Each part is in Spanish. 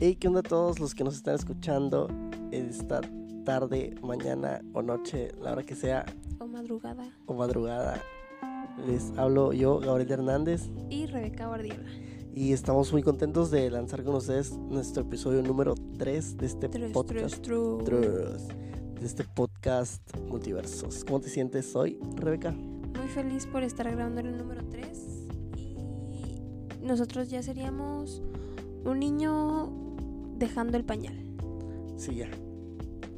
Hey, ¿qué onda a todos los que nos están escuchando esta tarde, mañana o noche, la hora que sea, O madrugada. o madrugada? Les hablo yo, Gabriel Hernández, Y Rebeca Guardiola. y estamos muy contentos de lanzar con ustedes nuestro episodio número 3 de este podcast. trus. Trus, de este podcast Multiversos. ¿Cómo te sientes hoy, Rebeca? Muy feliz por estar grabando el número 3. Y nosotros ya seríamos un niño dejando el pañal. Sí, ya.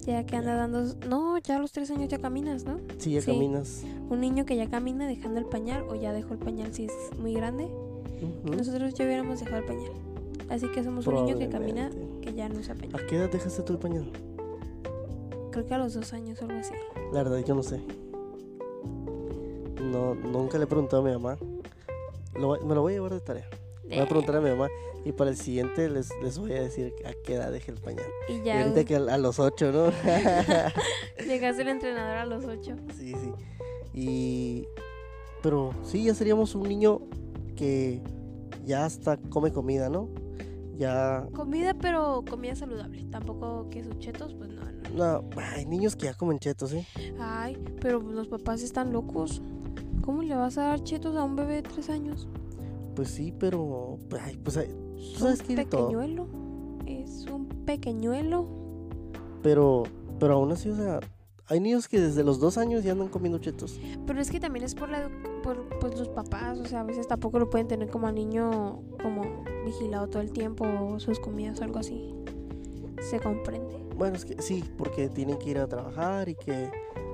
Ya que anda dando... No, ya a los 3 años ya caminas, ¿no? Sí, ya Sí. caminas. Un niño que ya camina dejando el pañal o ya dejó el pañal si es muy grande. Nosotros ya hubiéramos dejado el pañal. Así que somos un niño que camina que ya no usa pañal. ¿A qué edad dejaste tú el pañal? Creo que a los 2 años o algo así. La verdad, yo no sé. No, nunca le he preguntado a mi mamá. Lo me lo voy a llevar de tarea. Voy a preguntar a mi mamá y para el siguiente les, les voy a decir a qué edad dejé el pañal. Y Y ya ahorita que a, a los ocho, ¿no? llegaste el entrenador a los 8. sí, sí. Y... Pero sí, ya seríamos un niño que ya hasta come comida, ¿no? Ya... Comida, pero comida saludable. Tampoco que sus chetos, pues no, no. No, hay niños que ya comen chetos, ¿eh? Ay, pero los papás están locos. ¿Cómo le vas a dar chetos a un bebé de 3 años? Pues sí, pero... Ay, pues tú Es sabes un que todo. pequeñuelo. Es un pequeñuelo. Pero, pero aún así, o sea, hay niños que desde los dos años ya andan comiendo chetos. Pero es que también es por, la, por pues, los papás. O sea, a veces tampoco lo pueden tener como al niño como vigilado todo el tiempo o sus comidas o algo así. Se comprende. Bueno, es que sí, porque tienen que ir a trabajar y que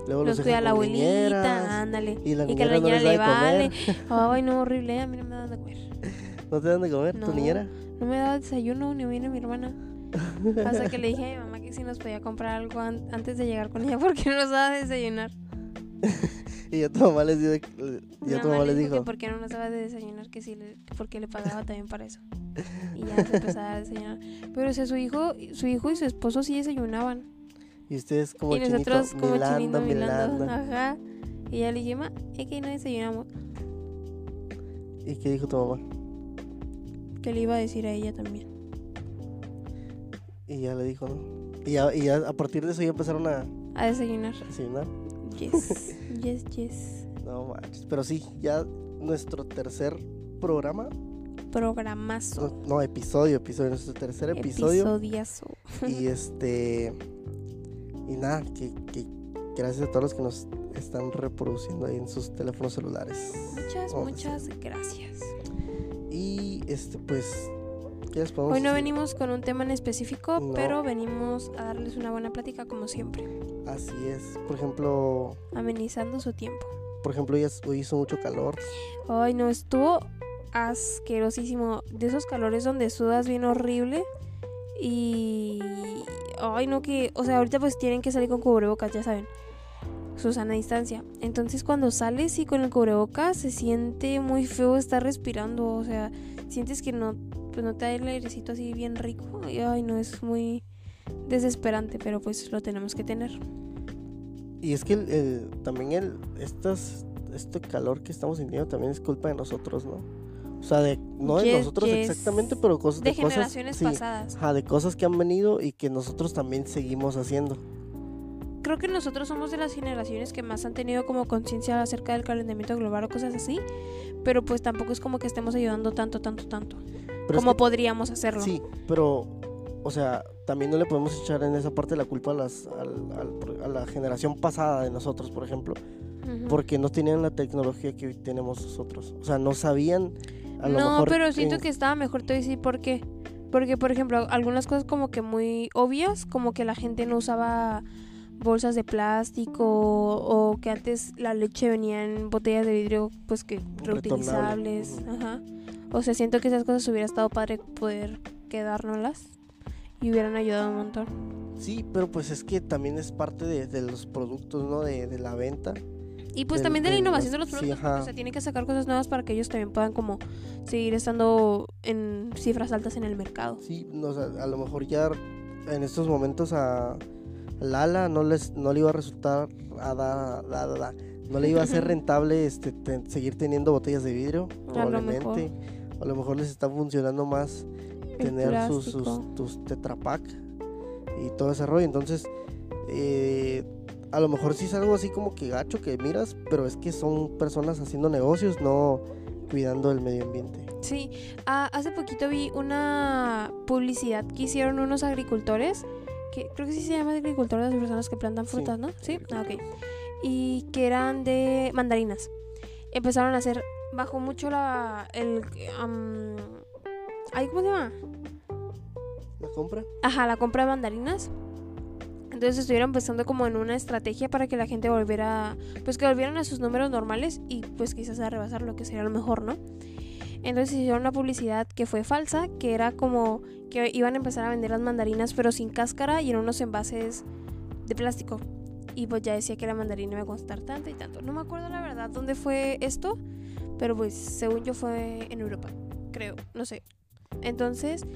luego los, Los cuida la abuelita, ándale. y la Y que la niñera no le vale. Ay, no, horrible. A mí no me dan de comer. ¿No te dan de comer tu niñera? No me daba desayuno, ni viene mi hermana. Hasta que le dije a mi mamá que si nos podía comprar algo an- antes de llegar con ella porque no nos daba de desayunar. Y ya tu mamá les dio, tu mamá les le dijo dijo, que por qué no nos daba de desayunar, que sí, porque le pagaba también para eso. Y ya se empezó a desayunar. Pero o sea, su hijo, su hijo y su esposo sí desayunaban. Y ustedes como y chinito, nosotros como chinito milando. milanda. Ajá. Y ya le dije, ma, es que no desayunamos. ¿Y qué dijo tu mamá? Que le iba a decir a ella también. Y ya le dijo, ¿no? Y ya, y ya a partir de eso ya empezaron a A desayunar. desayunar. Yes. yes, yes. No manches. Pero sí, ya nuestro tercer programa, Programazo. no, no, episodio, episodio, nuestro tercer episodio. Episodiazo. Y este. Y nada, que, que gracias a todos los que nos están reproduciendo ahí en sus teléfonos celulares. Muchas, Vamos muchas gracias. Y este, pues. ¿Qué les podemos Hoy no decir? venimos con un tema en específico, No. pero venimos a darles una buena plática como siempre, Así es. Por ejemplo. amenizando su tiempo. Por ejemplo, hoy hizo mucho calor. Ay, no, estuvo asquerosísimo. De esos calores donde sudas bien horrible. Y. Ay, no, que. O sea, ahorita pues tienen que salir con cubrebocas, ya saben. Susana distancia. Entonces, cuando sales y con el cubrebocas se siente muy feo estar respirando. O sea, sientes que no, pues no te da el airecito así bien rico. Y ay, no, es muy desesperante, pero pues lo tenemos que tener. Y es que el, el- también el, estas, este calor que estamos sintiendo también es culpa de nosotros, ¿no? O sea, de, no de nosotros yes. exactamente, pero cosas De de, cosas. generaciones sí, pasadas. ajá, de cosas que han venido y que nosotros también seguimos haciendo. Creo que nosotros somos de las generaciones que más han tenido como conciencia acerca del calentamiento global o cosas así, pero pues tampoco es como que estemos ayudando tanto, tanto, tanto, Pero es como que- podríamos hacerlo. Sí, pero, o sea, también no le podemos echar en esa parte la culpa a, las, al- al- a la generación pasada de nosotros, por ejemplo, porque no tenían la tecnología que hoy tenemos nosotros. O sea, no sabían a lo no, mejor. pero siento en- que estaba mejor te voy a decir por qué. Porque, por ejemplo, algunas cosas como que muy obvias, como que la gente no usaba bolsas de plástico o que antes la leche venía en botellas de vidrio pues que reutilizables, ajá. O sea, siento que esas cosas hubiera estado padre poder quedárnoslas y hubieran ayudado un montón. Sí, pero pues es que también es parte de, de los productos, ¿no? De, de la venta. Y pues Del- también de la innovación de los sí, productos, porque, ajá. o sea, tienen que sacar cosas nuevas para que ellos también puedan como seguir estando en cifras altas en el mercado. Sí, no, o sea, a lo mejor ya en estos momentos a Lala no les no le iba a resultar a da- da- no le iba a ser rentable este seguir teniendo botellas de vidrio A lo probablemente. A lo mejor les está funcionando más tener sus, sus, tus tetrapack y todo ese rollo. Entonces, eh, a lo mejor sí es algo así como que gacho que miras, pero es que son personas haciendo negocios, no cuidando el medio ambiente. Sí, ah, hace poquito vi una publicidad que hicieron unos agricultores, que creo que sí se llama agricultores las personas que plantan Sí, frutas, ¿no? Sí, ah, ok. Y que eran de mandarinas. Empezaron a hacer, bajó mucho la, el, am, ay, ¿cómo se llama? ¿La compra? Ajá, la compra de mandarinas. Entonces estuvieron pensando como en una estrategia para que la gente volviera, pues que volvieran a sus números normales y pues quizás a rebasar lo que sería lo mejor, ¿no? Entonces hicieron una publicidad que fue falsa, que era como que iban a empezar a vender las mandarinas pero sin cáscara y en unos envases de plástico. Y pues ya decía que la mandarina iba a costar tanto y tanto. No me acuerdo la verdad dónde fue esto, pero pues según yo fue en Europa, creo, no sé. Entonces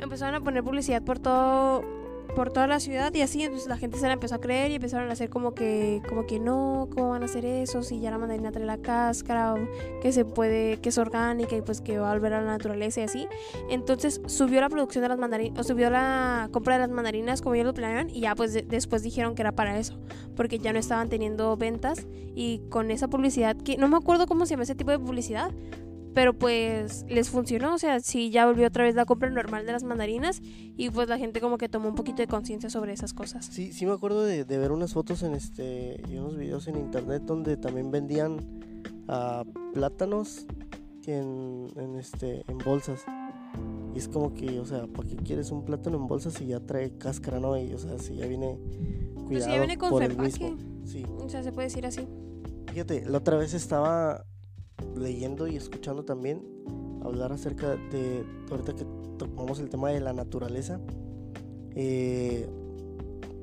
empezaron a poner publicidad por todo por toda la ciudad y así entonces la gente se la empezó a creer y empezaron a hacer como que como que no cómo van a hacer eso si ya la mandarina trae la cáscara o que se puede que es orgánica y pues que va a volver a la naturaleza y así. Entonces subió la producción de las mandarinas o subió la compra de las mandarinas como ellos lo planeaban y ya pues de- después dijeron que era para eso porque ya no estaban teniendo ventas y con esa publicidad que no me acuerdo cómo se llama ese tipo de publicidad pero pues les funcionó, o sea, sí ya volvió otra vez la compra normal de las mandarinas y pues la gente como que tomó un poquito de conciencia sobre esas cosas. Sí, sí me acuerdo de, de ver unas fotos en este y unos videos en internet donde también vendían ah, plátanos en, en este en bolsas. Y es como que, o sea, ¿para qué quieres un plátano en bolsas si ya trae cáscara, no? Y, o sea, si ya viene cuidado Pues ya viene con por el mismo. Sí. O sea, se puede decir así. Fíjate, la otra vez estaba leyendo y escuchando también hablar acerca de, ahorita que tomamos el tema de la naturaleza, eh,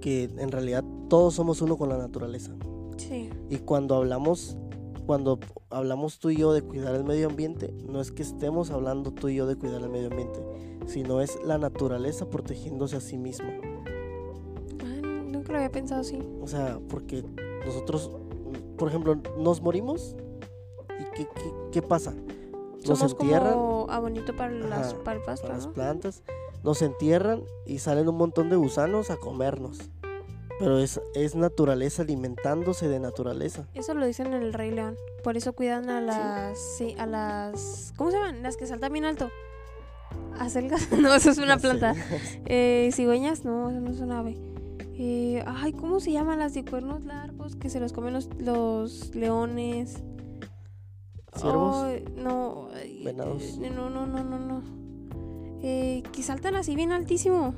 que en realidad todos somos uno con la naturaleza. Sí. Y cuando hablamos, cuando hablamos tú y yo de cuidar el medio ambiente, no es que estemos hablando tú y yo de cuidar el medio ambiente, sino es la naturaleza protegiéndose a sí misma. Ah, nunca lo había pensado así. O sea, porque nosotros, por ejemplo, nos morimos y ¿qué, qué, qué pasa? Nos Somos entierran como abonito para, las, Ajá, para el pasto, para las ¿no? plantas, nos entierran y salen un montón de gusanos a comernos. Pero es, es naturaleza alimentándose de naturaleza. Eso lo dicen en el Rey León. Por eso cuidan a las... Sí, a las... ¿Cómo se llaman? Las que saltan bien alto. ¿Acelgas? no, eso es una Las planta. Eh, cigüeñas, no, eso no es un ave. Eh, ay, ¿cómo se llaman las de cuernos largos que se los comen los, los leones? Ciervos, Ay, no, venados. eh, no, no, no, no, no. Eh, que saltan así bien altísimo.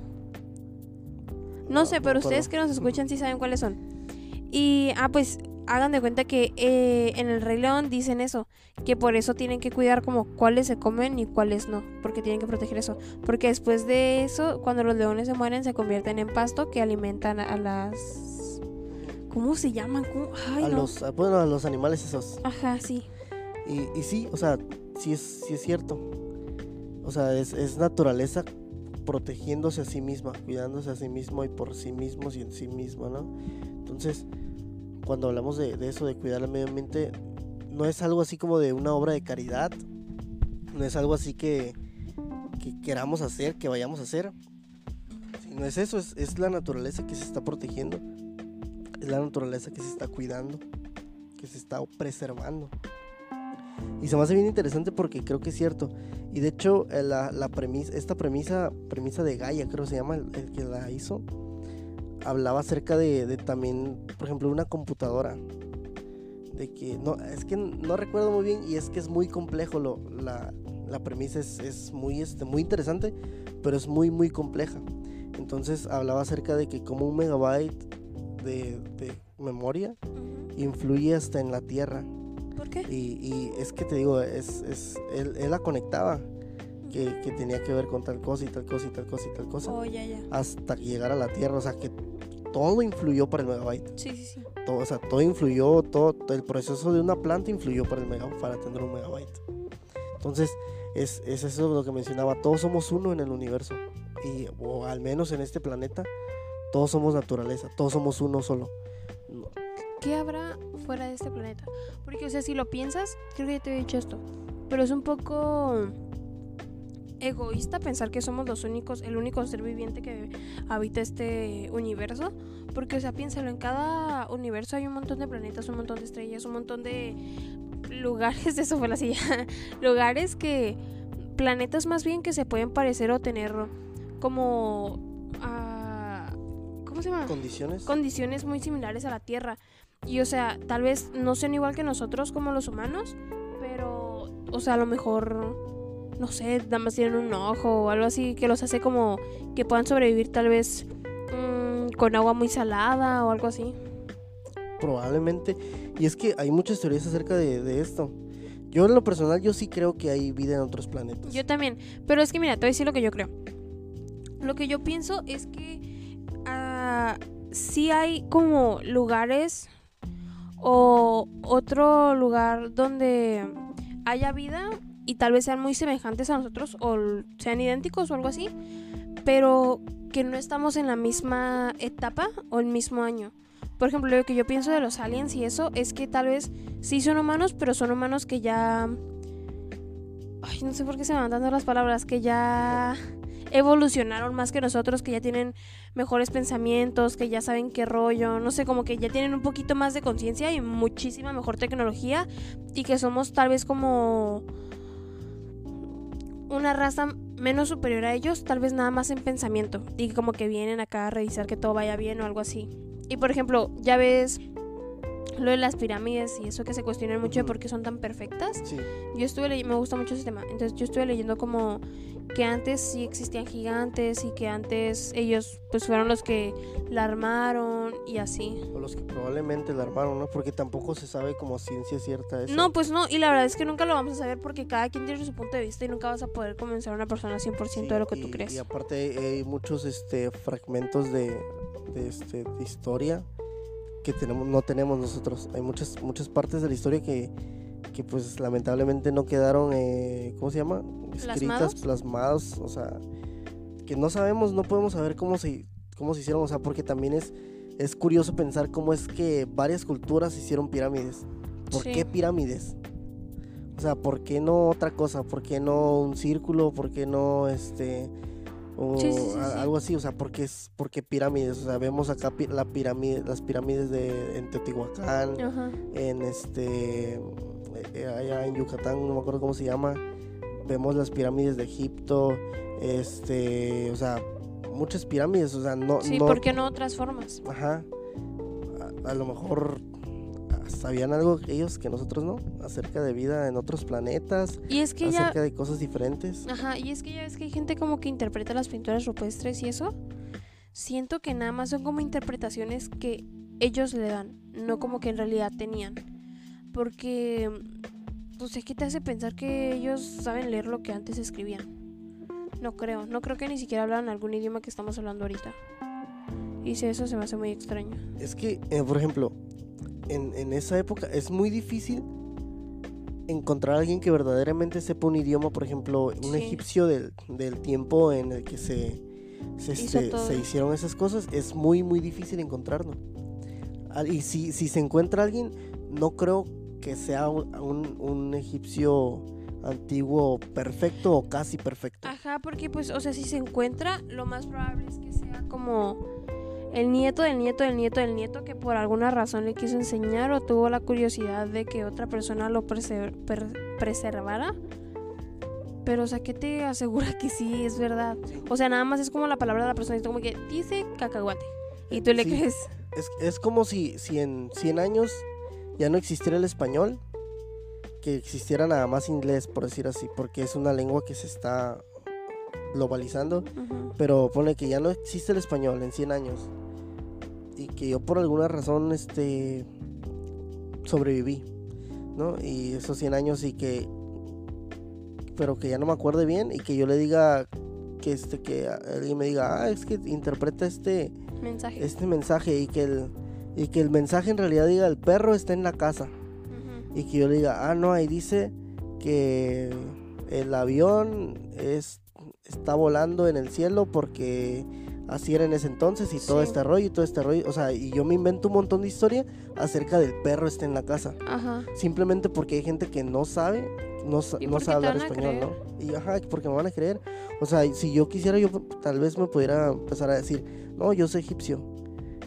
No, sé, pero ustedes que nos escuchan sí saben cuáles son. Y, ah, pues hagan de cuenta que eh, en el Rey León dicen eso, que por eso tienen que cuidar como cuáles se comen y cuáles no, porque tienen que proteger eso. Porque después de eso, cuando los leones se mueren, se convierten en pasto que alimentan a las... ¿Cómo se llaman? ¿Cómo? Ay, a no. los, bueno, a los animales esos. Ajá, sí. Y, sí, o sea, sí es, sí es cierto. O sea, es, es naturaleza protegiéndose a sí misma, cuidándose a sí mismo y por sí mismos y en sí misma, ¿no? Entonces, cuando hablamos de, de eso, de cuidar el medio ambiente, no es algo así como de una obra de caridad, no es algo así que, que queramos hacer, que vayamos a hacer. No es eso, es, es la naturaleza que se está protegiendo, es la naturaleza que se está cuidando, que se está preservando. Y se me hace bien interesante porque creo que es cierto. Y de hecho, eh, la, la premisa, esta premisa, premisa de Gaia, creo que se llama, el, el que la hizo, hablaba acerca de, de también, por ejemplo, una computadora. De que, no, es que no recuerdo muy bien y es que es muy complejo. Lo, la, la premisa es, es muy, este, muy interesante, pero es muy, muy compleja. Entonces hablaba acerca de que como un megabyte de, de memoria influye hasta en la Tierra. ¿Por qué? Y, y es que te digo, es, es, él, él la conectaba, que, que tenía que ver con tal cosa y tal cosa y tal cosa y tal cosa, Oh, ya, ya. hasta llegar a la Tierra. O sea, que todo influyó para el megabyte. Sí, sí, sí. Todo, o sea, todo influyó, todo, todo el proceso de una planta influyó para, el mega, para tener un megabyte. Entonces, es, es eso lo que mencionaba, todos somos uno en el universo. Y, o al menos en este planeta, todos somos naturaleza, todos somos uno solo. No- ¿Qué habrá fuera de este planeta? Porque, o sea, si lo piensas, creo que ya te he dicho esto. Pero es un poco egoísta pensar que somos los únicos, el único ser viviente que habita este universo. Porque, o sea, piénsalo, en cada universo hay un montón de planetas, un montón de estrellas, un montón de lugares, eso fue la silla, lugares que, planetas más bien que se pueden parecer o tener como, ah, ¿cómo se llama? Condiciones. Condiciones muy similares a la Tierra. Y, o sea, tal vez no sean igual que nosotros como los humanos, pero, o sea, a lo mejor no sé, nada más tienen un ojo o algo así que los hace como que puedan sobrevivir tal vez mm, con agua muy salada o algo así. Probablemente. Y es que hay muchas teorías acerca de, esto. Yo en lo personal, yo sí creo que hay vida en otros planetas. Yo también. Pero es que mira, te voy a decir lo que yo creo. Lo que yo pienso es que uh, sí hay como lugares o otro lugar donde haya vida y tal vez sean muy semejantes a nosotros o sean idénticos o algo así, pero que no estamos en la misma etapa o el mismo año. Por ejemplo, lo que yo pienso de los aliens y eso es que tal vez sí son humanos, pero son humanos que ya... Ay, no sé por qué se me van dando las palabras, que ya evolucionaron más que nosotros, que ya tienen mejores pensamientos, que ya saben qué rollo, no sé, como que ya tienen un poquito más de conciencia y muchísima mejor tecnología y que somos tal vez como una raza menos superior a ellos, tal vez nada más en pensamiento, y como que vienen acá a revisar que todo vaya bien o algo así. Y por ejemplo, ya ves lo de las pirámides y eso que se cuestionan mucho de por qué son tan perfectas. Yo estuve leyendo, me gusta mucho ese tema, entonces yo estuve leyendo como que antes sí existían gigantes y que antes ellos pues fueron los que la armaron y así. O los que probablemente la armaron, ¿no? Porque tampoco se sabe como ciencia cierta eso. No, pues no, y la verdad es que nunca lo vamos a saber porque cada quien tiene su punto de vista y nunca vas a poder convencer a una persona 100% de lo que tú crees. Y aparte hay muchos este fragmentos de, de, este, de historia que tenemos no tenemos nosotros. Hay muchas muchas partes de la historia que que pues lamentablemente no quedaron, eh, ¿cómo se llama? Escritas, plasmados, o sea, que no sabemos, no podemos saber cómo se, cómo se hicieron, o sea, porque también es, es curioso pensar cómo es que varias culturas hicieron pirámides. ¿Por qué pirámides? O sea, ¿por qué no otra cosa? ¿Por qué no un círculo? ¿Por qué no este o algo así? O sea, ¿por qué, es, porque pirámides? O sea, vemos acá la pirámide, las pirámides de en Teotihuacán, en este eh, allá en Yucatán, no me acuerdo cómo se llama. Vemos las pirámides de Egipto, este, o sea, muchas pirámides, o sea, no... Sí, ¿por qué no otras formas? Ajá. A, lo mejor sabían algo ellos que nosotros no, acerca de vida en otros planetas, y es que acerca de cosas diferentes. Ajá, y es que ya es que hay gente como que interpreta las pinturas rupestres y eso. Siento que nada más son como interpretaciones que ellos le dan, no como que en realidad tenían. Porque, pues es que te hace pensar que ellos saben leer lo que antes escribían. No creo, no creo que ni siquiera hablan algún idioma que estamos hablando ahorita. Y si eso se me hace muy extraño. Es que, eh, por ejemplo, en, en, esa época es muy difícil encontrar a alguien que verdaderamente sepa un idioma, por ejemplo, un egipcio del, del, tiempo en el que se, se, este, se, hicieron esas cosas, es muy, muy difícil encontrarlo. Y si, si se encuentra alguien, no creo que sea un, un, egipcio antiguo perfecto o casi perfecto. Ajá, porque pues, o sea, si se encuentra, lo más probable es que sea como el nieto del nieto del nieto del nieto que por alguna razón le quiso enseñar o tuvo la curiosidad de que otra persona lo preservara. Pero, o sea, ¿qué te asegura que sí es verdad? O sea, nada más es como la palabra de la persona, es como que dice cacahuate. Y tú le crees. Es, es como si, si en 100 años ya no existiera el español, que existiera nada más inglés, por decir así, porque es una lengua que se está globalizando, pero pone que ya no existe el español en 100 años y que yo por alguna razón este sobreviví, ¿no? Y esos 100 años y que pero que ya no me acuerde bien y que yo le diga que este que alguien me diga, "Ah, es que interpreta este mensaje." Este mensaje y que el y que el mensaje en realidad diga el perro está en la casa. Y que yo le diga, ah, no, ahí dice que el avión es, está volando en el cielo porque así era en ese entonces y todo este rollo y todo este rollo. O sea, y yo me invento un montón de historia acerca del perro está en la casa. Simplemente porque hay gente que no sabe no, sa- ¿Y no sabe hablar español, creer? ¿no? Y ajá, porque me van a creer. O sea, si yo quisiera, yo tal vez me pudiera empezar a decir, no, yo soy egipcio.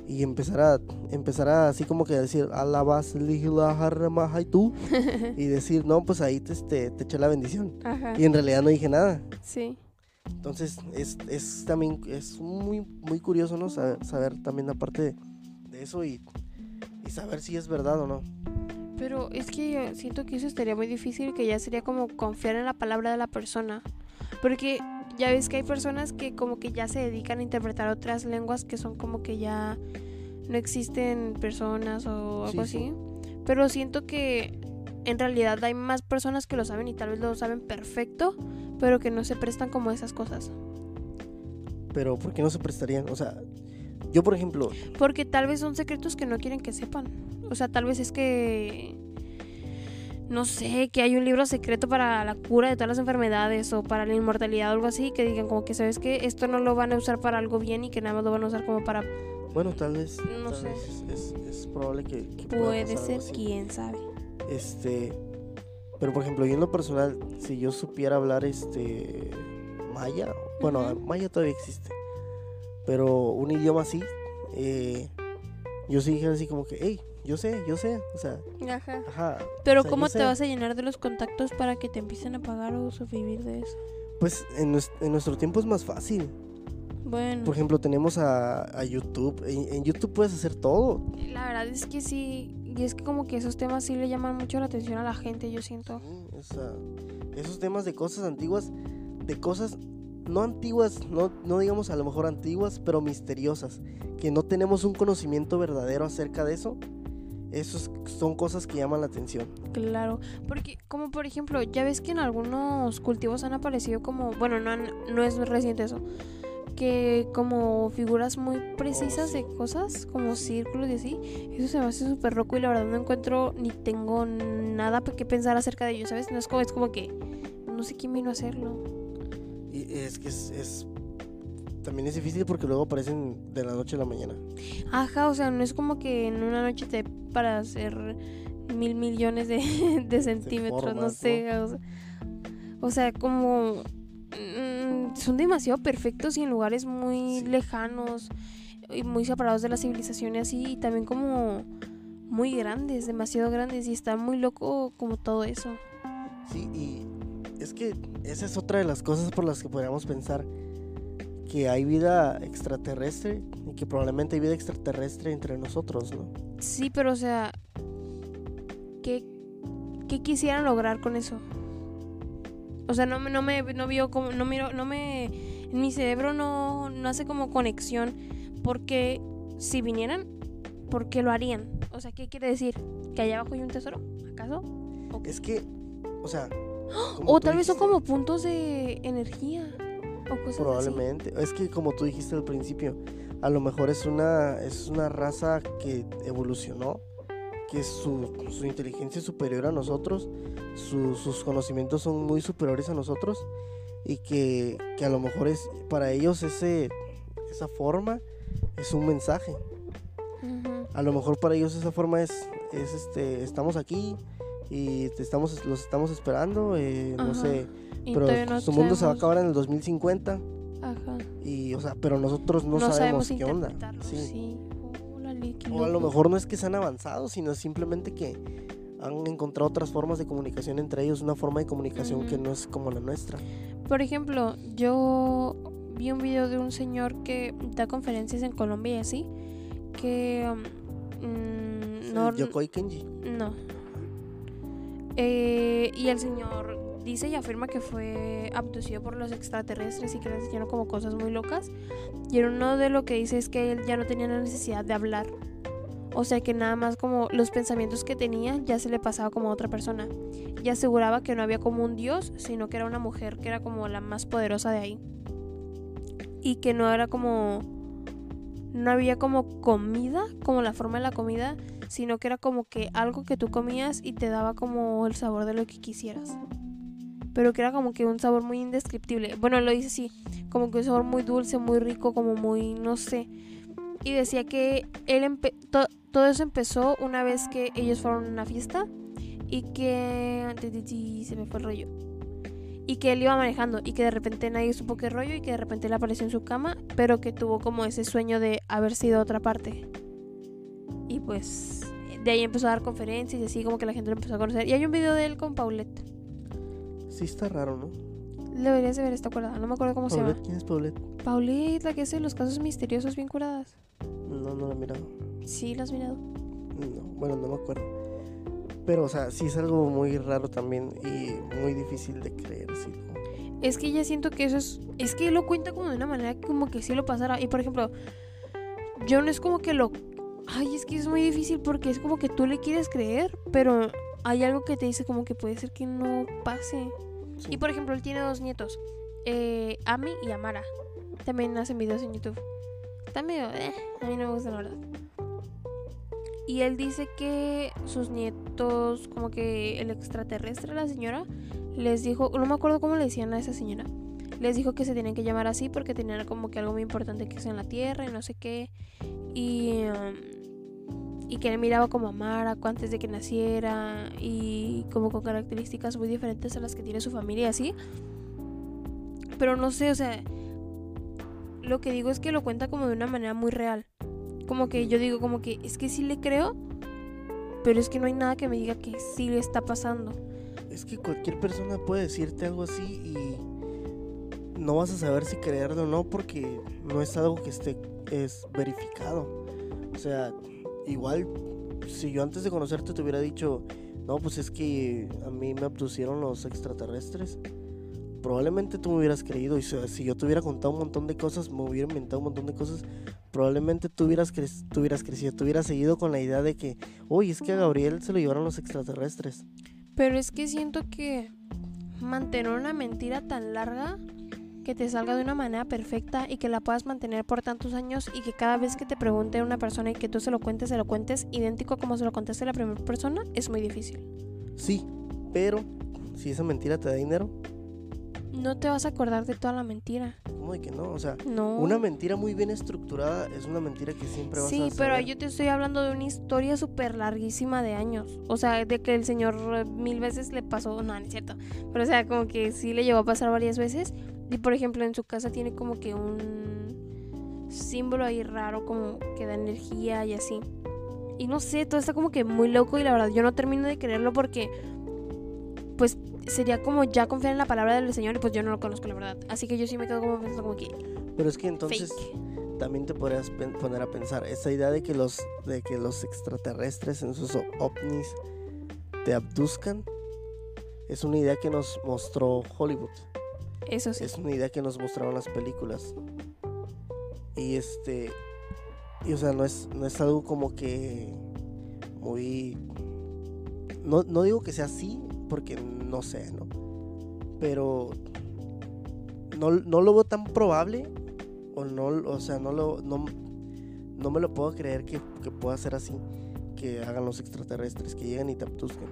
Y empezar a, empezar a así como que decir, alabas y tú. y decir, no, pues ahí te, este, te eché la bendición. Ajá. Y en realidad no dije nada. Sí. Entonces es, es también es muy, muy curioso, ¿no? Saber, saber también aparte de, eso y, y saber si es verdad o no. Pero es que yo siento que eso estaría muy difícil, que ya sería como confiar en la palabra de la persona. Porque ya ves que hay personas que como que ya se dedican a interpretar otras lenguas que son como que ya no existen personas o algo Sí, así. sí. Pero siento que en realidad hay más personas que lo saben y tal vez lo saben perfecto, pero que no se prestan como esas cosas. Pero ¿por qué no se prestarían? O sea, yo por ejemplo, Porque tal vez son secretos que no quieren que sepan. O sea, tal vez es que. No sé, que hay un libro secreto para la cura de todas las enfermedades o para la inmortalidad o algo así. Que digan, como que, ¿sabes qué? Esto no lo van a usar para algo bien y que nada más lo van a usar como para. bueno, tal vez, No tal sé. vez es, es probable que, que pueda Puede pasar ser, algo así. quién sabe. Este, pero por ejemplo, yo en lo personal, si yo supiera hablar este maya, bueno, maya todavía existe, pero un idioma así, eh, yo sí dije así como que, hey, yo sé, yo sé, o sea, Ajá. ajá. Pero, o sea, ¿cómo te sé. vas a llenar de los contactos para que te empiecen a pagar o vivir de eso? Pues en, nues- en nuestro tiempo es más fácil. Bueno, Por ejemplo, tenemos a, a YouTube. En, en YouTube puedes hacer todo. la verdad es que sí. Y es que, como que esos temas sí le llaman mucho la atención a la gente, yo siento. Sí, esos temas de cosas antiguas, de cosas no antiguas, no, no digamos a lo mejor antiguas, pero misteriosas, que no tenemos un conocimiento verdadero acerca de eso. Esos son cosas que llaman la atención. Claro, porque como por ejemplo, ya ves que en algunos cultivos han aparecido como, bueno, no, no es reciente eso, que como figuras muy precisas de cosas, como círculos y así, eso se me hace súper loco y la verdad no encuentro ni tengo nada que pensar acerca de ello, ¿sabes? No es como, es como que no sé quién vino a hacerlo. Y es que es, es- también es difícil porque luego aparecen de la noche a la mañana. Ajá, o sea, no es como que en una noche te para hacer mil millones de, de centímetros, no sé. O sea, o sea, como son demasiado perfectos y en lugares muy Sí. lejanos y muy separados de la civilización y así, y también como muy grandes, demasiado grandes, y está muy loco como todo eso. Sí, y es que esa es otra de las cosas por las que podríamos pensar que hay vida extraterrestre y que probablemente hay vida extraterrestre entre nosotros, ¿no? Sí, pero o sea, ¿qué, qué quisieran lograr con eso? O sea, no, me- no me no vio como no miro no me en mi cerebro no, no hace como conexión porque si vinieran, ¿por qué lo harían? O sea, ¿qué quiere decir? ¿Que allá abajo hay un tesoro? ¿Acaso? Es que, o sea, como O tal vez son como puntos de energía o cosas así. probablemente, es que como tú dijiste al principio, a lo mejor es una es una raza que evolucionó, que su, su inteligencia es superior a nosotros, su- sus conocimientos son muy superiores a nosotros y que, que a lo mejor es para ellos ese esa forma es un mensaje. A lo mejor para ellos esa forma es, es este, estamos aquí y te estamos, los estamos esperando, eh, no sé, pero no su mundo se va a sabemos- acabar en el 2050 Ajá. y, o sea, pero nosotros no, sabemos, qué onda. Sí. sí. Órale, qué O a lo mejor no es que sean avanzados, sino simplemente que han encontrado otras formas de comunicación entre ellos, una forma de comunicación que Ujú. no es como la nuestra. Por ejemplo, yo vi un video de un señor que da conferencias en Colombia y así, que mm, no, El Yokoi Kenji. no. Eh, y el señor dice y afirma que fue abducido por los extraterrestres y que le enseñaron como cosas muy locas. Y en uno de lo que dice es que él ya no tenía la necesidad de hablar. O sea que nada más como los pensamientos que tenía ya se le pasaba como a otra persona. Y aseguraba que no había como un dios, sino que era una mujer que era como la más poderosa de ahí. Y que no era como... No había como comida, como la forma de la comida, sino que era como que algo que tú comías y te daba como el sabor de lo que quisieras. Pero que era como que un sabor muy indescriptible. Bueno, lo dice así, como que un sabor muy dulce, muy rico, como muy, no sé. Y decía que él to- todo eso empezó una vez que ellos fueron a una fiesta y que se me fue el rollo. Y que él iba manejando y que de repente nadie supo qué rollo y que de repente él apareció en su cama, pero que tuvo como ese sueño de haber sido otra parte. Y pues de ahí empezó a dar conferencias y así como que la gente lo empezó a conocer. Y hay un video de él con Paulette. Sí está raro, ¿no? Deberías de ver esta curada, no me acuerdo cómo se llama. ¿quién es Paulette? Paulette, la que hace los casos misteriosos bien curadas. No, no la he mirado. Sí, la has mirado. No, bueno, no me acuerdo. Pero, o sea, sí es algo muy raro también y muy difícil de creer, sí. Es que ya siento que eso es. Es que lo cuenta como de una manera que como que sí lo pasara. Y por ejemplo, yo no es como que lo. Ay, es que es muy difícil porque es como que tú le quieres creer, pero hay algo que te dice como que puede ser que no pase. Sí. Y por ejemplo, él tiene dos nietos, eh, Ami y Amara. También hacen videos en YouTube. Está medio, eh, a mí no me gustan la verdad. Y él dice que sus nietos, como que el extraterrestre, la señora, les dijo, no me acuerdo cómo le decían a esa señora. Les dijo que se tenían que llamar así porque tenían como que algo muy importante que hacer en la tierra y no sé qué. Y, um, y que él miraba como a Mara antes de que naciera y como con características muy diferentes a las que tiene su familia así. Pero no sé, o sea, lo que digo es que lo cuenta como de una manera muy real. Como que yo digo como que es que sí le creo, pero es que no hay nada que me diga que sí le está pasando. Es que cualquier persona puede decirte algo así y no vas a saber si creerlo o no porque no es algo que esté es verificado. O sea, igual si yo antes de conocerte te hubiera dicho, no, pues es que a mí me abducieron los extraterrestres, probablemente tú me hubieras creído y si yo te hubiera contado un montón de cosas, me hubiera inventado un montón de cosas, probablemente tú hubieras, tú hubieras crecido, tú hubieras seguido con la idea de que, oye, es que a Gabriel se lo llevaron los extraterrestres. Pero es que siento que mantener una mentira tan larga que te salga de una manera perfecta y que la puedas mantener por tantos años y que cada vez que te pregunte una persona y que tú se lo cuentes, se lo cuentes idéntico como se lo contaste a la primera persona, es muy difícil. Sí, pero si esa mentira te da dinero, No te vas a acordar de toda la mentira. ¿cómo de que no? O sea, No. una mentira muy bien estructurada es una mentira que siempre vas a Sí, pero yo te estoy hablando de una historia súper larguísima de años. O sea, de que el señor eh, mil veces le pasó. No, no es cierto. Pero o sea, como que sí le llegó a pasar varias veces. Y por ejemplo, en su casa tiene como que un símbolo ahí raro, como que da energía y así. Y no sé, todo está como que muy loco. Y la verdad, yo no termino de creerlo porque. Pues sería como ya confiar en la palabra del señor. Y pues yo no lo conozco, la verdad. Así que yo sí me quedo como pensando como que. Pero es que entonces fake. también te podrías poner a pensar, esa idea de que los de que los extraterrestres en sus ovnis te abduzcan es una idea que nos mostró Hollywood. Eso sí. Es una idea que nos mostraron las películas. Y este. Y o sea, no es, no es algo como que. Muy. No, no digo que sea así, porque no sé, ¿no? Pero. No, no lo veo tan probable. O no, o sea, no lo. No, no me lo puedo creer que, que pueda ser así. Que hagan los extraterrestres, que lleguen y te abduzcan.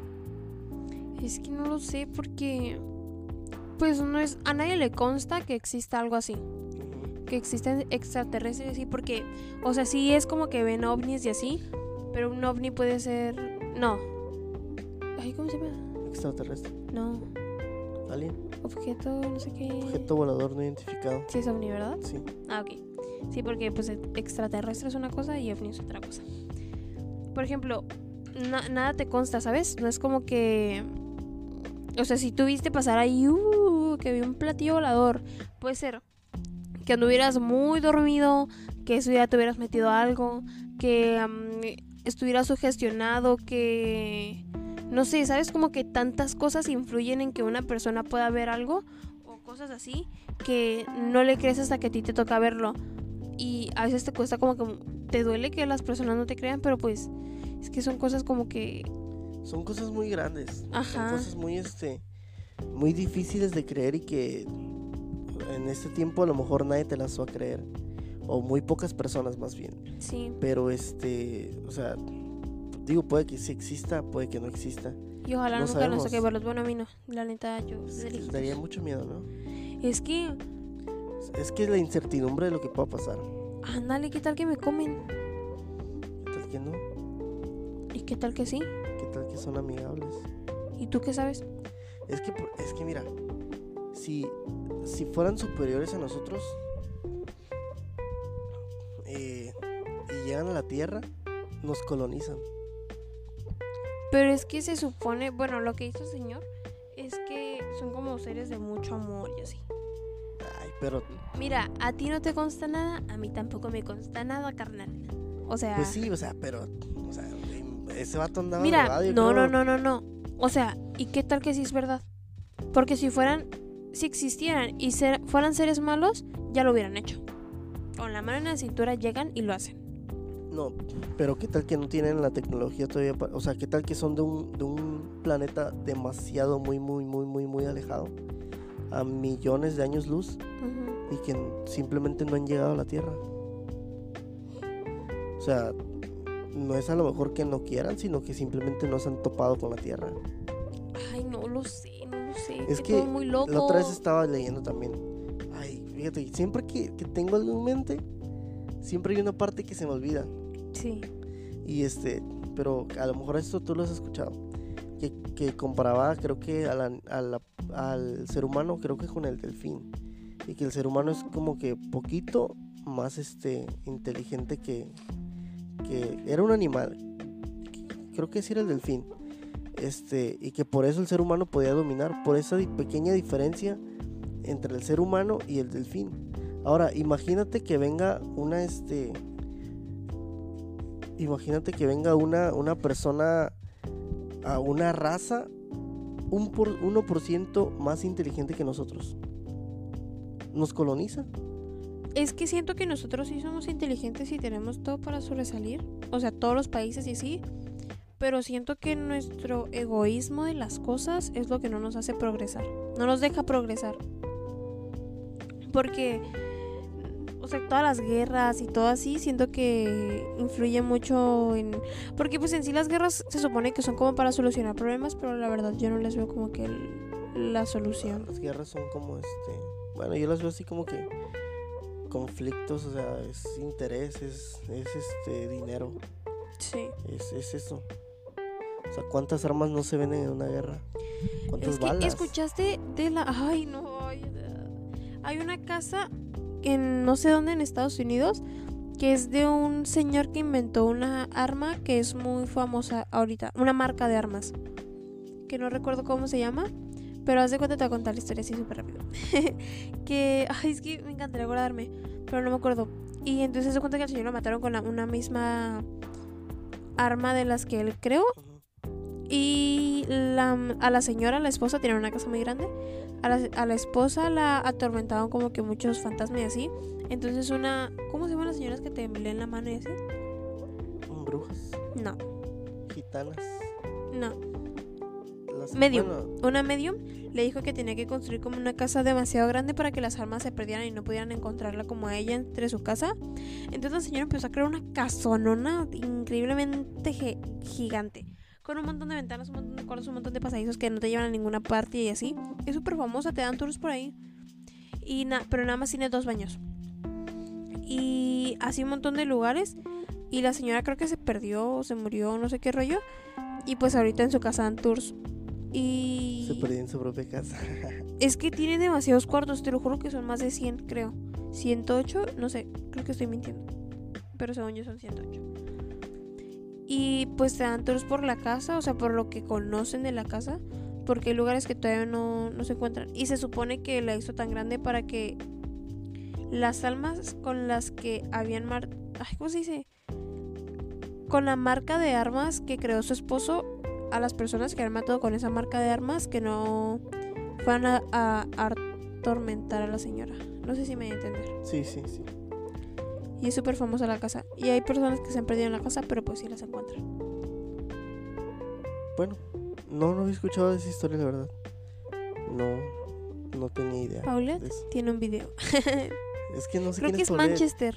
Es que no lo sé porque pues no es a nadie le consta que exista algo así, que existen extraterrestres así porque o sea, sí es como que ven ovnis y así, pero un ovni puede ser no. Ay, ¿cómo se llama? Extraterrestre. No, Alien. objeto, no sé qué. Objeto volador no identificado. Sí es ovni, ¿verdad? Sí. Ah, ok. Sí, porque pues extraterrestre es una cosa y ovni es otra cosa. Por ejemplo, na- nada te consta, ¿sabes? No es como que... O sea, si tú viste pasar ahí, uh, que vi un platillo volador, puede ser que anduvieras muy dormido, que eso ya te hubieras metido algo, que am, estuvieras sugestionado, que... No sé, ¿sabes? Como que tantas cosas influyen en que una persona pueda ver algo o cosas así que no le crees hasta que a ti te toca verlo. Y a veces te cuesta como que te duele que las personas no te crean, pero pues es que son cosas como que Son cosas muy grandes. Ajá. Son cosas muy, este, muy difíciles de creer y que en este tiempo a lo mejor nadie te las va a creer. O muy pocas personas más bien. sí. Pero este, o sea, digo, puede que sí exista, puede que no exista. Y ojalá No nunca sabemos. nos toque verlos. Bueno, a mí no. La neta, yo. Lejitos. daría mucho miedo, ¿no? Es que, Es que es la incertidumbre de lo que pueda pasar. ándale, ¿qué tal que me comen? ¿Qué tal que no? ¿Y qué tal que sí? ¿Qué tal que son amigables? ¿Y tú qué sabes? Es que, es que mira, si, si fueran superiores a nosotros eh, y llegan a la Tierra, nos colonizan. Pero es que se supone, bueno, lo que hizo el señor es que son como seres de mucho amor y así. Ay, pero Mira, a ti no te consta nada, a mí tampoco me consta nada, carnal. O sea, pues sí, o sea, pero o sea, ese vato andaba mira, no, no, creo. no, no, no. O sea, ¿y qué tal que sí es verdad? Porque si fueran, si existieran y ser- fueran seres malos, ya lo hubieran hecho. Con la mano en la cintura llegan y lo hacen. No, pero qué tal que no tienen la tecnología todavía, pa- o sea, qué tal que son de un, de un planeta demasiado muy, muy, muy, muy, muy alejado, a millones de años luz, y que simplemente no han llegado a la Tierra. O sea, no es a lo mejor que no quieran, sino que simplemente no se han topado con la Tierra. Es que que muy loco. La otra vez estaba leyendo también. Ay, fíjate, siempre que, que tengo algo en mente, siempre hay una parte que se me olvida. Sí. Y este, pero a lo mejor esto tú lo has escuchado. Que, que comparaba, creo que a la- a la- al ser humano, creo que con el delfín. Y que el ser humano es como que poquito más este inteligente que, que era un animal. Creo que sí era el delfín. Este, y que por eso el ser humano podía dominar, por esa pequeña diferencia entre el ser humano y el delfín. Ahora, imagínate que venga una este imagínate que venga una, una persona a una raza un por, 1% más inteligente que nosotros. Nos coloniza. Es que siento que nosotros sí somos inteligentes y tenemos todo para sobresalir. O sea, todos los países y sí. Pero siento que nuestro egoísmo de las cosas es lo que no nos hace progresar. No nos deja progresar. Porque, o sea, todas las guerras y todo así, siento que influye mucho en... Porque pues en sí las guerras se supone que son como para solucionar problemas, pero la verdad yo no les veo como que el- la solución. Las guerras son como este. Bueno, yo las veo así como que conflictos, o sea, es interés, es, es este dinero. Sí. Es, es eso. O sea, ¿cuántas armas no se venden en una guerra? ¿Cuántas Es que balas? escuchaste de la. Ay, no. ay, hay una casa en no sé dónde en Estados Unidos que es de un señor que inventó una arma que es muy famosa ahorita. Una marca de armas. Que no recuerdo cómo se llama. Pero haz de cuenta, te voy a contar la historia así súper rápido. que. Ay, es que me encantaría acordarme. Pero no me acuerdo. Y entonces se cuenta que al señor lo mataron con la- una misma arma de las que él creó. Y la, a la señora, la esposa, tenía una casa muy grande. A la, a la esposa la atormentaban como que muchos fantasmas y así. Entonces una... ¿Cómo se llaman las señoras que te leen la mano y así? Brujas, No, gitanas. no. las- Medium. bueno, Una medium le dijo que tenía que construir como una casa demasiado grande para que las almas se perdieran y no pudieran encontrarla como a ella entre su casa. Entonces la señora empezó a crear una casonona increíblemente gi- gigante. Con un montón de ventanas, un montón de cuartos, un montón de pasadizos que no te llevan a ninguna parte y así. Es súper famosa, te dan tours por ahí. Y na- pero nada más tiene dos baños. Y así un montón de lugares. Y la señora creo que se perdió o se murió, no sé qué rollo. Y pues ahorita en su casa dan tours. Y se perdió en su propia casa. es que tiene demasiados cuartos, te lo juro que son más de 100, creo. 108, no sé, creo que estoy mintiendo. Pero según yo son 108. Y pues te dan tours por la casa, o sea, por lo que conocen de la casa. Porque hay lugares que todavía no, no se encuentran. Y se supone que la hizo tan grande para que las almas con las que habían mar... Ay, ¿cómo se dice? Con la marca de armas que creó su esposo, a las personas que han matado con esa marca de armas, que no a, a atormentar a la señora. No sé si me voy a entender. sí, sí, sí. Y es súper famosa la casa. Y hay personas que se han perdido en la casa, pero pues sí las encuentran. Bueno, no, no había escuchado de esa historia, la verdad. No, no tenía idea. Paulette tiene un video. Es que no sé Creo quién que es Paulette. Manchester.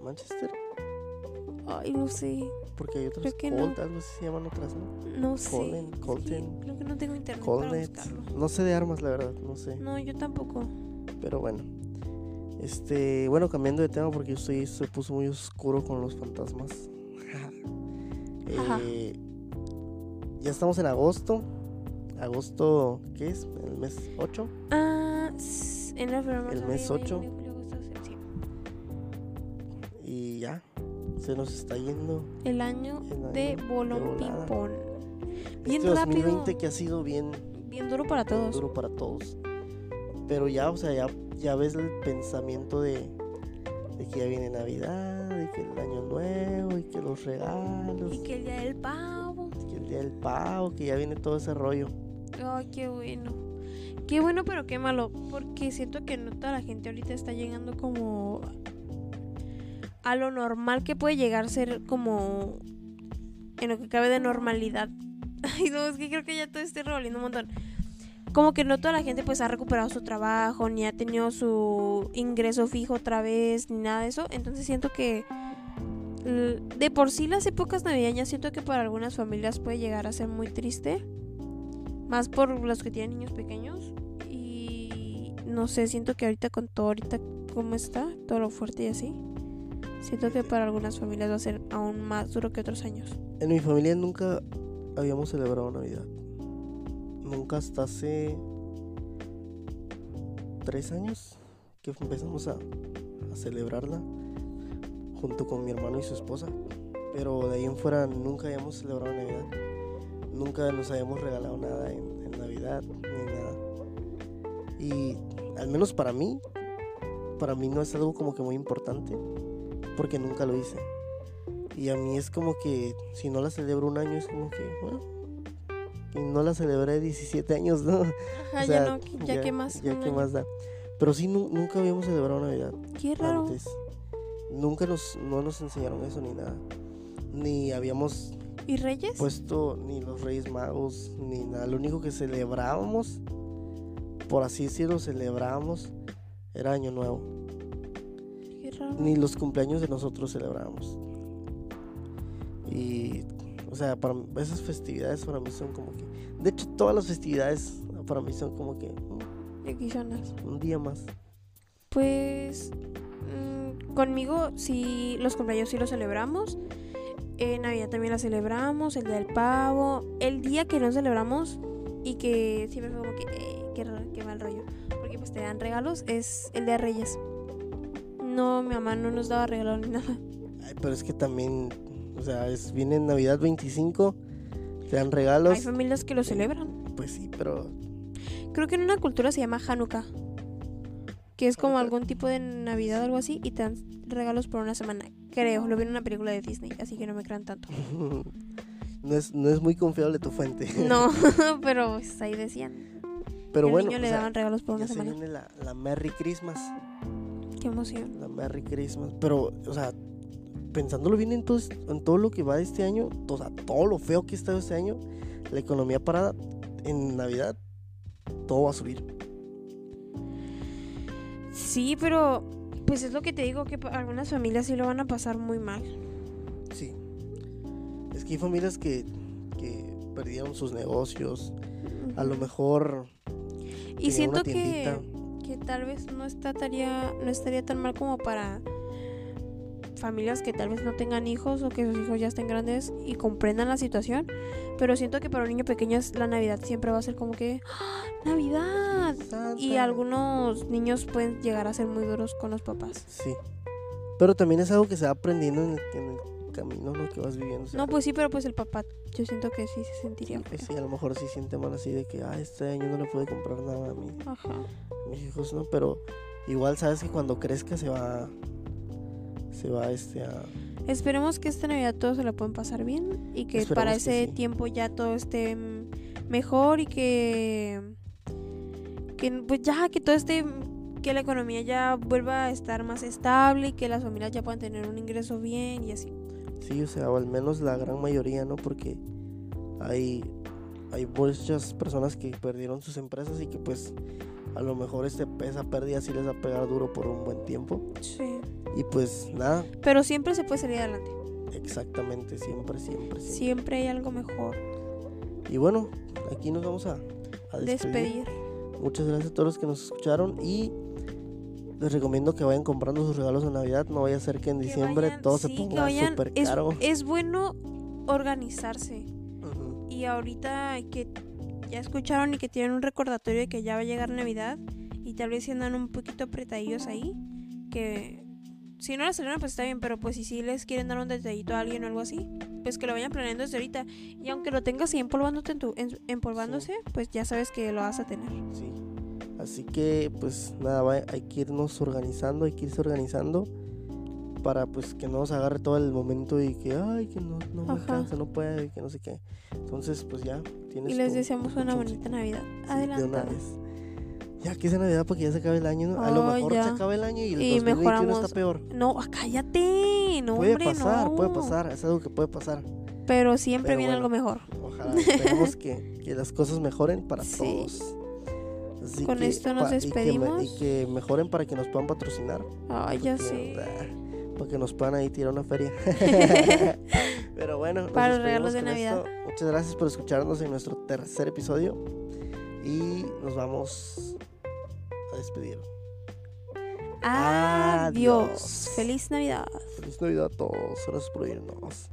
Manchester, Ay, no sé. porque hay otros Creo que Colt, no. algo así se llaman otras, ¿no? No sé. Colin, Es que Colton, Creo que no tengo internet para Colnet. buscarlo. No sé de armas, la verdad, no sé. No, yo tampoco. Pero bueno. Este, bueno, cambiando de tema porque estoy se puso muy oscuro con los fantasmas. Ajá. Eh, ya estamos en agosto. Agosto, ¿qué es? ¿El mes 8? Ah, en la El mes abril, mayo, ocho. junio, julio, agosto, septiembre, sí. Y ya, se nos está yendo El año el año de bolón ping-pong. Bien este rápido. 2020 que ha sido bien Bien duro para todos. duro para todos. Pero ya, o sea, ya, ya ves el pensamiento de, de que ya viene Navidad, de que el año nuevo y que los regalos, Y que el día del pavo. que el día del pavo, que ya viene todo ese rollo. Ay, qué bueno. Qué bueno, pero qué malo. Porque siento que no toda la gente ahorita está llegando como a lo normal que puede llegar a ser como en lo que cabe de normalidad. Ay, no, es que creo que ya todo estoy revolviendo un montón. Como que no toda la gente pues ha recuperado su trabajo, ni ha tenido su ingreso fijo otra vez, ni nada de eso. Entonces siento que de por sí las épocas navideñas siento que para algunas familias puede llegar a ser muy triste. Más por los que tienen niños pequeños. Y no sé, siento que ahorita con todo ahorita cómo está, todo lo fuerte y así. Siento que para algunas familias va a ser aún más duro que otros años. En mi familia nunca habíamos celebrado Navidad. Nunca hasta hace tres años que empezamos a, celebrarla junto con mi hermano y su esposa. Pero de ahí en fuera nunca habíamos celebrado Navidad. Nunca nos habíamos regalado nada en, en Navidad ni nada. Y al menos para mí, para mí no es algo como que muy importante porque nunca lo hice. Y a mí es como que si no la celebro un año es como que, bueno, y no la celebré 17 años, ¿no? Ajá, O sea, ya no, ya, qué más. Ya qué más da. Pero sí, nu- nunca habíamos celebrado Navidad Qué raro. antes. Nunca nos, no nos enseñaron eso ni nada. Ni habíamos ¿Y Reyes? puesto ni los Reyes Magos ni nada. Lo único que celebrábamos, por así decirlo, celebrábamos era Año Nuevo. Qué raro. Ni los cumpleaños de nosotros celebrábamos. Y, o sea, para esas festividades para mí son como que. De hecho, todas las festividades para mí son como que mm, Y aquí un día más. Pues mm, conmigo sí los cumpleaños sí los celebramos. Eh, Navidad también la celebramos, el día del pavo. El día que no celebramos y que siempre fue como que eh, qué mal rollo. Porque pues te dan regalos, es el día de Reyes. No, mi mamá no nos daba regalos ni nada. Ay, pero es que también, o sea, es, viene Navidad 25, te dan regalos. Hay familias que lo celebran. Pues sí, pero Creo que en una cultura se llama Hanukkah. Que es como algún tipo de Navidad o algo así. Y te dan regalos por una semana. Creo, lo vi en una película de Disney. Así que no me crean tanto. no es, no es muy confiable tu fuente. No, pero pues, ahí decían. pero bueno, niño le sea, daban regalos por una ya se semana. viene la, la Merry Christmas. Qué emoción. La Merry Christmas. Pero, o sea, pensándolo bien en todo, en todo lo que va de este año, o sea, todo lo feo que está este año, la economía parada en Navidad, todo va a subir. Sí, pero pues es lo que te digo que algunas familias sí lo van a pasar muy mal. Sí. Es que hay familias que, que perdieron sus negocios. A lo mejor Y siento que, que tal vez no estaría, no estaría tan mal como para familias que tal vez no tengan hijos o que sus hijos ya estén grandes y comprendan la situación. Pero siento que para un niño pequeño la Navidad siempre va a ser como que ¡Ah! Navidad. Y algunos niños pueden llegar a ser muy duros con los papás. Sí. Pero también es algo que se va aprendiendo en el, en el camino, ¿no? Que vas viviendo. No, pues sí, pero pues el papá, yo siento que sí se sí, sentiría. pues feo. sí, a lo mejor sí siente mal así de que, ah, este año no le puede comprar nada a, mí, Ajá. a mis hijos, ¿no? Pero igual sabes que cuando crezca se va, se va este a... Esperemos que esta Navidad todos se la puedan pasar bien y que para Esperemos que ese sí. tiempo ya todo esté mejor y que que pues ya que todo esté que la economía ya vuelva a estar más estable y que las familias ya puedan tener un ingreso bien y así. Sí, o sea, o al menos la gran mayoría, ¿no? Porque hay, hay muchas personas que perdieron sus empresas y que pues a lo mejor este, esa pérdida sí les va a pegar duro por un buen tiempo. Sí. Y pues nada, Pero siempre se puede salir adelante. exactamente, siempre, siempre, siempre. Siempre hay algo mejor. Y bueno, aquí nos vamos a, a despedir. Despedir. Muchas gracias a todos los que nos escucharon y les recomiendo que vayan comprando sus regalos de Navidad. No vaya a ser que en Que diciembre vayan- todo se sí, que ponga súper es- caro. es bueno organizarse. Ujú. y Y ahorita que ya escucharon y que tienen un recordatorio de que ya va a llegar Navidad y tal vez si andan un poquito apretadillos ahí, que si no la celebran pues está bien, pero pues si sí les quieren dar un detallito a alguien o algo así, pues que lo vayan planeando desde ahorita. Y aunque lo tengas ahí empolvándote en tu, en- empolvándose, pues ya sabes que lo vas a tener. Sí. Así que pues nada, hay que irnos organizando, hay que irse organizando para pues que no nos agarre todo el momento y que ay que no, no me alcanza, no puede, que no sé qué. Entonces pues ya tienes Y les tu- deseamos tu una bonita Navidad. Sí, de una Adelante. Ya que es Navidad porque ya se acaba el año, ¿no? A lo mejor ya. se acaba el año y el Y 2021 mejoramos. está peor. No, cállate. No, puede hombre, pasar, no. puede pasar, es algo que puede pasar. Pero siempre Pero viene bueno. algo mejor. Ojalá esperemos que, que las cosas mejoren para Sí. todos. Así Con esto nos pa- y que me- Y que, despedimos. mejoren para que nos puedan patrocinar. Ay, ya sé. ah, Para que nos puedan ahí tirar una feria. Pero bueno, Para los despedimos regalos de Navidad. esto. Muchas gracias por escucharnos en nuestro tercer episodio. Y nos vamos despedir. Adiós. Adiós. Feliz Navidad. Feliz Navidad a todos. Gracias por oírnos.